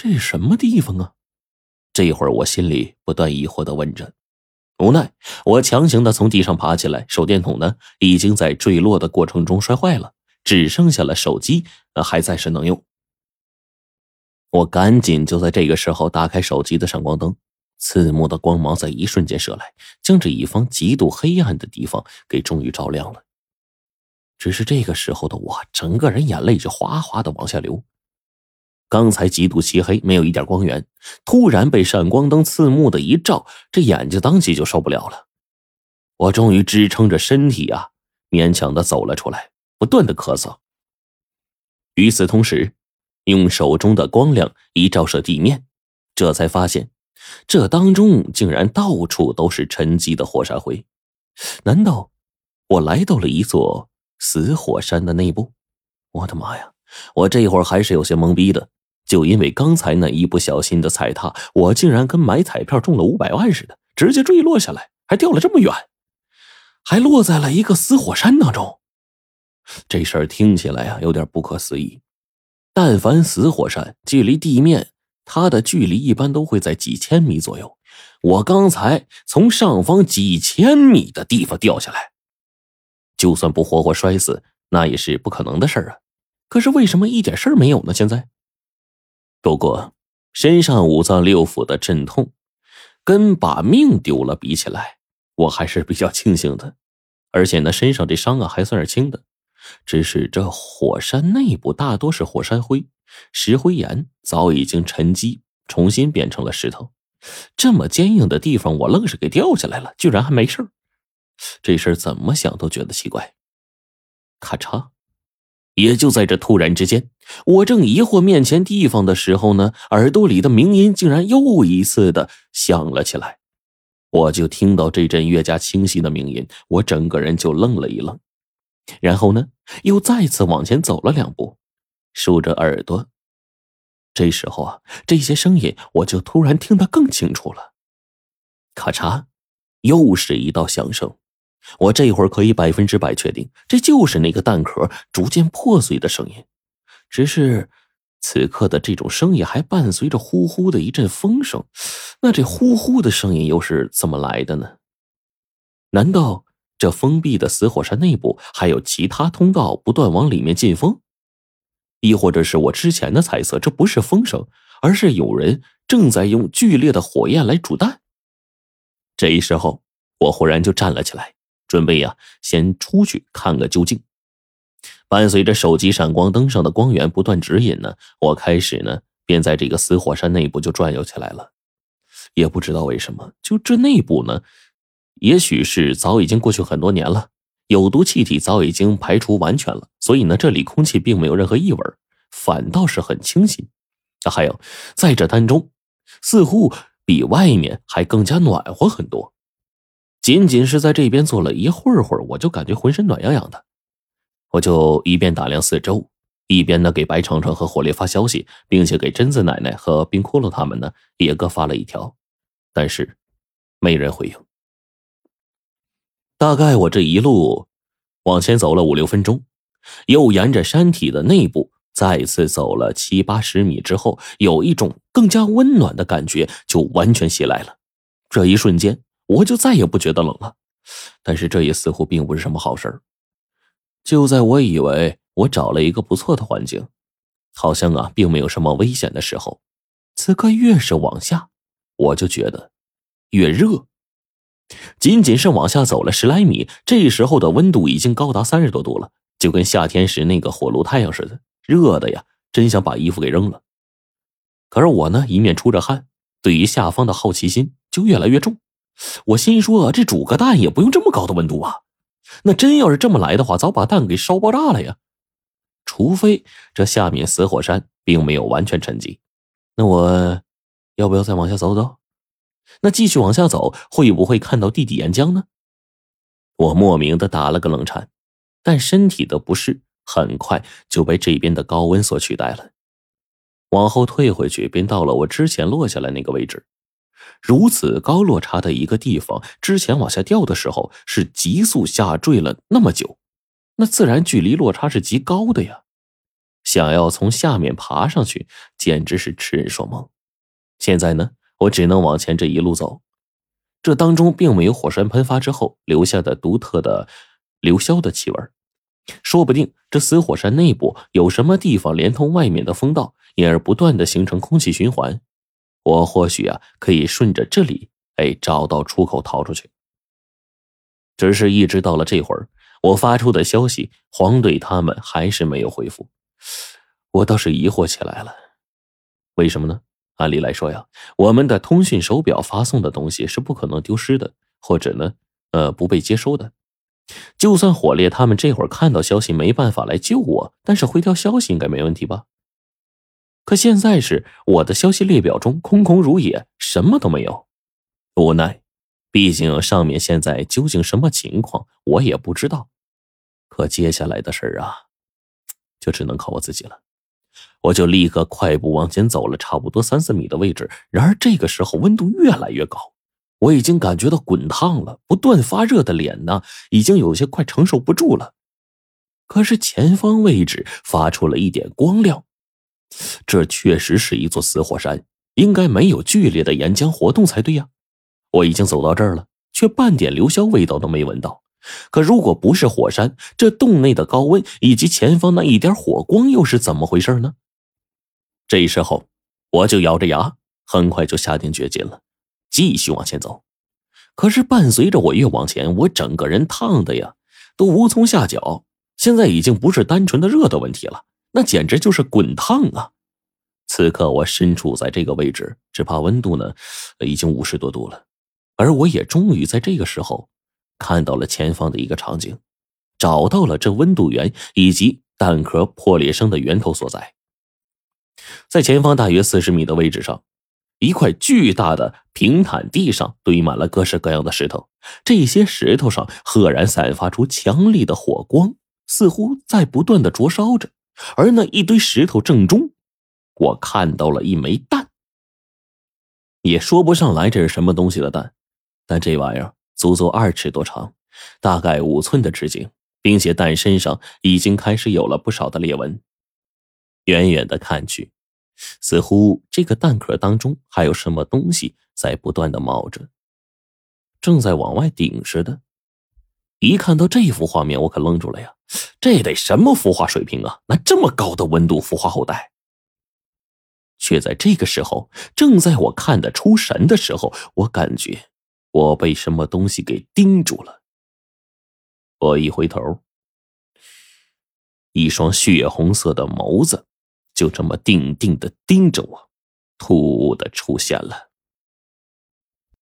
这什么地方啊？这会儿我心里不断疑惑的问着。无奈，我强行的从地上爬起来，手电筒呢已经在坠落的过程中摔坏了，只剩下了手机还暂时能用。我赶紧就在这个时候打开手机的闪光灯，刺目的光芒在一瞬间射来，将这一方极度黑暗的地方给终于照亮了。只是这个时候的我，整个人眼泪就哗哗的往下流。刚才极度漆黑，没有一点光源，突然被闪光灯刺目的一照，这眼睛当即就受不了了。我终于支撑着身体啊，勉强的走了出来，不断的咳嗽。与此同时，用手中的光亮一照射地面，这才发现，这当中竟然到处都是沉积的火山灰。难道我来到了一座死火山的内部？我的妈呀！我这会儿还是有些懵逼的。就因为刚才那一不小心的踩踏，我竟然跟买彩票中了五百万似的，直接坠落下来，还掉了这么远，还落在了一个死火山当中。这事儿听起来啊有点不可思议。但凡死火山，距离地面它的距离一般都会在几千米左右。我刚才从上方几千米的地方掉下来，就算不活活摔死，那也是不可能的事儿啊。可是为什么一点事儿没有呢？现在？不过，身上五脏六腑的阵痛，跟把命丢了比起来，我还是比较庆幸的。而且呢，身上这伤啊还算是轻的，只是这火山内部大多是火山灰、石灰岩，早已经沉积，重新变成了石头。这么坚硬的地方，我愣是给掉下来了，居然还没事这事儿怎么想都觉得奇怪。咔嚓。也就在这突然之间，我正疑惑面前地方的时候呢，耳朵里的鸣音竟然又一次的响了起来。我就听到这阵越加清晰的鸣音，我整个人就愣了一愣，然后呢，又再次往前走了两步，竖着耳朵。这时候啊，这些声音我就突然听得更清楚了，咔嚓，又是一道响声。我这会儿可以百分之百确定，这就是那个蛋壳逐渐破碎的声音。只是此刻的这种声音还伴随着呼呼的一阵风声，那这呼呼的声音又是怎么来的呢？难道这封闭的死火山内部还有其他通道不断往里面进风？亦或者是我之前的猜测，这不是风声，而是有人正在用剧烈的火焰来煮蛋？这一时候，我忽然就站了起来。准备呀，先出去看个究竟。伴随着手机闪光灯上的光源不断指引呢，我开始呢便在这个死火山内部就转悠起来了。也不知道为什么，就这内部呢，也许是早已经过去很多年了，有毒气体早已经排除完全了，所以呢，这里空气并没有任何异味，反倒是很清新。还有，在这当中，似乎比外面还更加暖和很多。仅仅是在这边坐了一会儿会儿，我就感觉浑身暖洋洋的。我就一边打量四周，一边呢给白程程和火烈发消息，并且给贞子奶奶和冰骷髅他们呢也各发了一条，但是没人回应。大概我这一路往前走了五六分钟，又沿着山体的内部再次走了七八十米之后，有一种更加温暖的感觉就完全袭来了。这一瞬间。我就再也不觉得冷了，但是这也似乎并不是什么好事就在我以为我找了一个不错的环境，好像啊并没有什么危险的时候，此刻越是往下，我就觉得越热。仅仅是往下走了十来米，这时候的温度已经高达三十多度了，就跟夏天时那个火炉太阳似的，热的呀，真想把衣服给扔了。可是我呢，一面出着汗，对于下方的好奇心就越来越重。我心说，这煮个蛋也不用这么高的温度啊！那真要是这么来的话，早把蛋给烧爆炸了呀！除非这下面死火山并没有完全沉积，那我要不要再往下走走？那继续往下走，会不会看到地底岩浆呢？我莫名的打了个冷颤，但身体的不适很快就被这边的高温所取代了。往后退回去，便到了我之前落下来那个位置。如此高落差的一个地方，之前往下掉的时候是急速下坠了那么久，那自然距离落差是极高的呀。想要从下面爬上去，简直是痴人说梦。现在呢，我只能往前这一路走。这当中并没有火山喷发之后留下的独特的硫硝的气味，说不定这死火山内部有什么地方连通外面的风道，因而不断的形成空气循环。我或许啊可以顺着这里哎找到出口逃出去。只是一直到了这会儿，我发出的消息，黄队他们还是没有回复。我倒是疑惑起来了，为什么呢？按理来说呀，我们的通讯手表发送的东西是不可能丢失的，或者呢，呃，不被接收的。就算火烈他们这会儿看到消息没办法来救我，但是回条消息应该没问题吧？可现在是我的消息列表中空空如也，什么都没有。无奈，毕竟上面现在究竟什么情况我也不知道。可接下来的事儿啊，就只能靠我自己了。我就立刻快步往前走了，差不多三四米的位置。然而这个时候温度越来越高，我已经感觉到滚烫了，不断发热的脸呢，已经有些快承受不住了。可是前方位置发出了一点光亮，这确实是一座死火山，应该没有剧烈的岩浆活动才对呀。我已经走到这儿了，却半点硫硝味道都没闻到。可如果不是火山，这洞内的高温以及前方那一点火光又是怎么回事呢？这时候，我就咬着牙，很快就下定决心了，继续往前走。可是伴随着我越往前，我整个人烫的呀，都无从下脚。现在已经不是单纯的热的问题了，那简直就是滚烫啊！此刻我身处在这个位置，只怕温度呢，已经五十多度了。而我也终于在这个时候，看到了前方的一个场景，找到了这温度源以及弹壳破裂声的源头所在。在前方大约四十米的位置上，一块巨大的平坦地上堆满了各式各样的石头。这些石头上赫然散发出强烈的火光，似乎在不断的灼烧着。而那一堆石头正中，我看到了一枚蛋。也说不上来这是什么东西的蛋，但这玩意儿足足二尺多长，大概五寸的直径，并且蛋身上已经开始有了不少的裂纹。远远的看去，似乎这个蛋壳当中还有什么东西在不断的冒着，正在往外顶似的。一看到这幅画面，我可愣住了呀！这得什么孵化水平啊？那这么高的温度孵化后代？却在这个时候，正在我看得出神的时候，我感觉我被什么东西给盯住了。我一回头，一双血红色的眸子。就这么定定的盯着我，突兀的出现了。